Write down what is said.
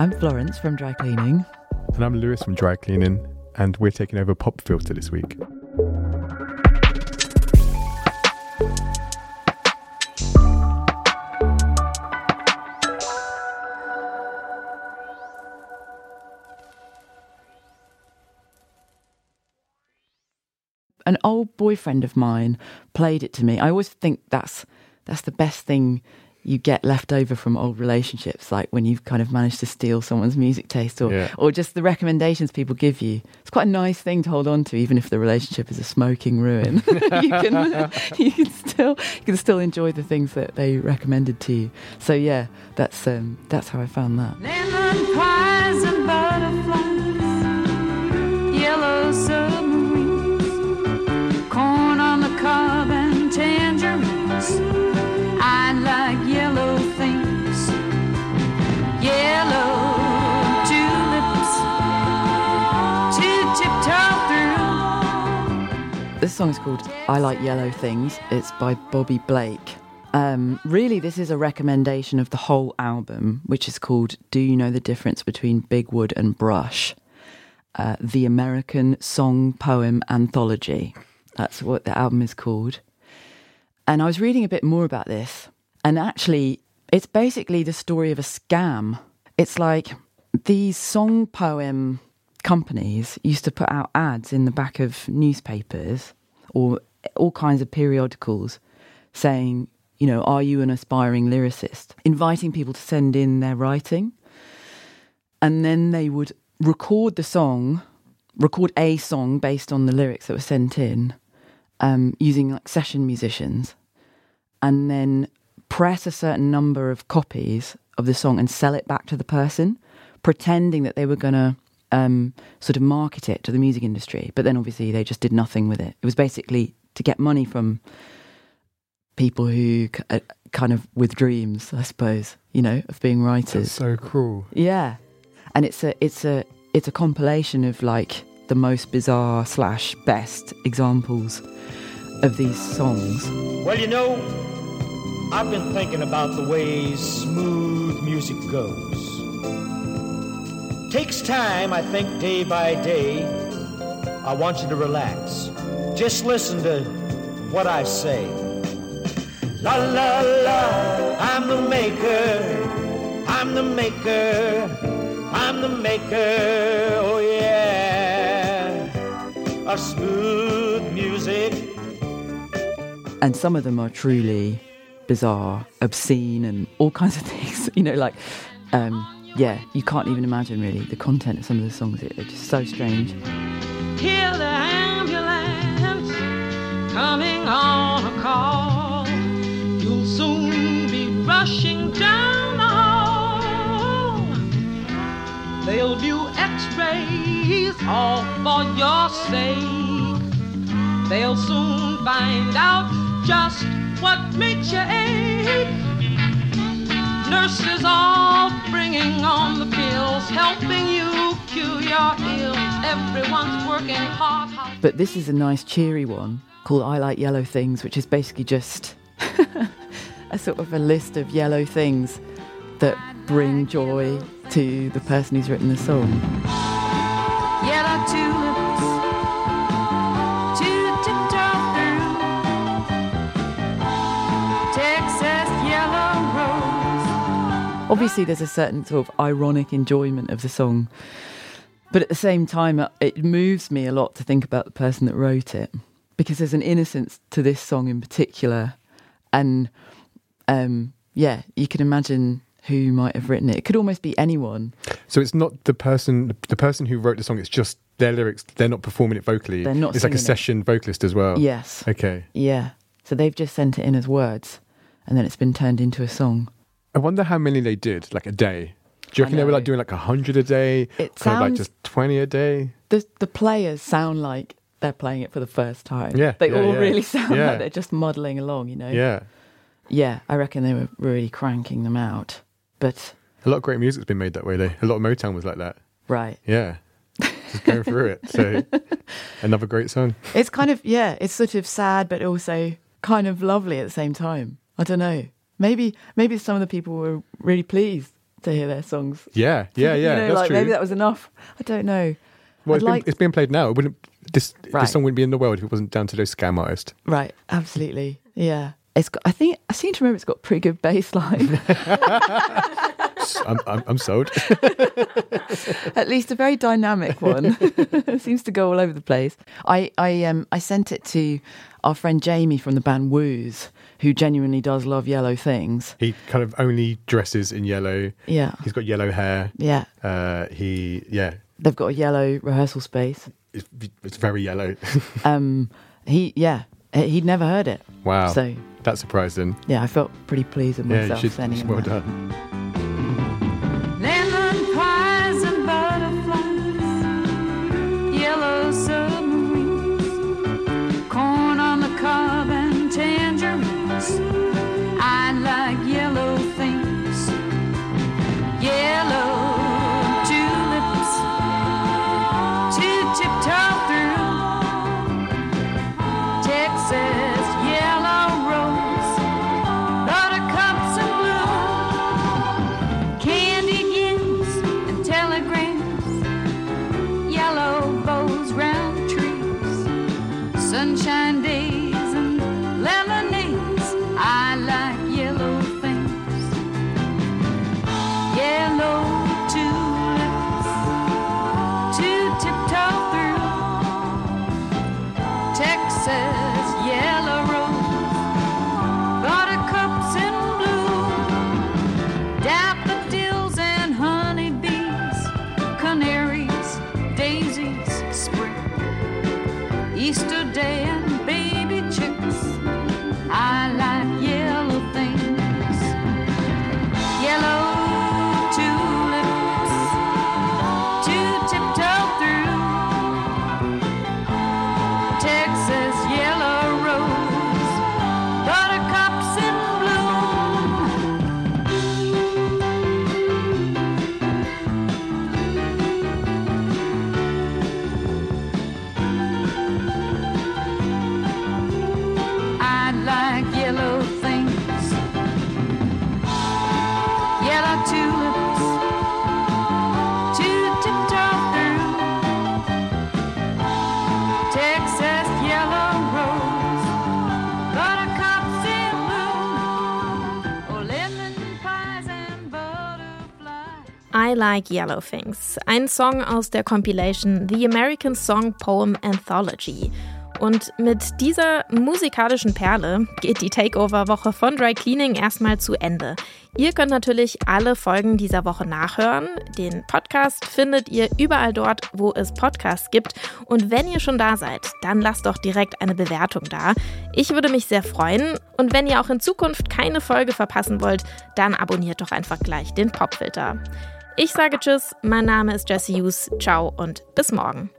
I'm Florence from Dry Cleaning. And I'm Lewis from Dry Cleaning, and we're taking over Pop Filter this week. An old boyfriend of mine played it to me. I always think that's that's the best thing you get left over from old relationships, like when you've kind of managed to steal someone's music taste or, Yeah. or just the recommendations people give you. It's quite a nice thing to hold on to, even if the relationship is a smoking ruin. you can you can still you can still enjoy the things that they recommended to you. So yeah, that's um, that's how I found that. This song is called I Like Yellow Things. It's by Bobbi Blake. Um, really, this is a recommendation of the whole album, which is called Do You Know the Difference Between Big Wood and Brush? Uh, the American Song Poem Anthology. That's what the album is called. And I was reading a bit more about this, and actually, it's basically the story of a scam. It's like these song poem companies used to put out ads in the back of newspapers or all kinds of periodicals saying, you know, are you an aspiring lyricist? Inviting people to send in their writing. And then they would record the song, record a song based on the lyrics that were sent in, um, using like session musicians, and then press a certain number of copies of the song and sell it back to the person, pretending that they were going to um, sort of market it to the music industry. But then obviously they just did nothing with it. It was basically to get money from people who uh, kind of with dreams, I suppose, you know, of being writers. That's so cruel. Yeah, and it's a it's a it's a compilation of like the most bizarre slash best examples of these songs. Well, you know, I've been thinking about the way smooth music goes. Takes time, I think, day by day. I want you to relax. Just listen to what I say. La la la, I'm the maker. I'm the maker. I'm the maker. Oh yeah. Of smooth music. and some of them are truly bizarre, obscene, and all kinds of things. You know, like, um, yeah, you can't even imagine really the content of some of the songs. They're just so strange. Hear the ambulance coming on a call. You'll soon be rushing down the hall. They'll do x-rays all for your sake. They'll soon find out just what makes you ache. Nurses all bringing on the pills, helping you cure your ills. Everyone's working hard. hard. But this is a nice, cheery one called I Like Yellow Things, which is basically just a sort of a list of yellow things that bring joy to the person who's written the song. Obviously, there's a certain sort of ironic enjoyment of the song, but at the same time, uh, it moves me a lot to think about the person that wrote it because there's an innocence to this song in particular, and um, yeah, you can imagine who might have written it. It could almost be anyone. So it's not the person, the person who wrote the song. It's just their lyrics. They're not performing it vocally. They're not It's like a it. session vocalist as well. Yes. Okay. Yeah. So they've just sent it in as words, and then it's been turned into a song. I wonder how many they did, like a day. Do you reckon they were like doing like a hundred a day? It kind of like just twenty a day. The the players sound like they're playing it for the first time. Yeah, They yeah, all yeah. really sound Yeah. like they're just muddling along. You know. Yeah. Yeah. I reckon they were really cranking them out. But A lot of great music's been made that way though. A lot of Motown was like that. right. Yeah. Just going through it. So another great song. It's kind of yeah, it's sort of sad but also kind of lovely at the same time. I don't know. Maybe maybe some of the people were really pleased to hear their songs. Yeah, yeah, You yeah. know, that's like true. maybe that was enough. I don't know. well, I'd it's, been, it's being played now. It wouldn't this Right. this song wouldn't be in the world if it wasn't down to those scam artists. Right, absolutely. Yeah. It's got, I think I seem to remember it's got pretty good bass line. I'm, I'm, I'm sold. At least a very dynamic one. seems to go all over the place. I, I um I sent it to our friend Jamie from the band Woos, who genuinely does love yellow things. he kind of only dresses in yellow. Yeah. He's got yellow hair. Yeah. Uh, he yeah, They've got a yellow rehearsal space. it's, it's very yellow. Um he yeah. He'd never heard it. wow, So that's surprising. yeah, I felt pretty pleased with Yeah, you myself should. sending him Well that. done. Like Yellow Things, ein Song aus der Compilation The American Song Poem Anthology. Und mit dieser musikalischen Perle geht die Takeover-Woche von Dry Cleaning erstmal zu Ende. Ihr könnt natürlich alle Folgen dieser Woche nachhören. Den Podcast findet ihr überall dort, wo es Podcasts gibt. Und wenn ihr schon da seid, dann lasst doch direkt eine Bewertung da. Ich würde mich sehr freuen. Und wenn ihr auch in Zukunft keine Folge verpassen wollt, dann abonniert doch einfach gleich den Popfilter. Ich sage Tschüss, mein Name ist Jesse Hughes. Ciao und bis morgen.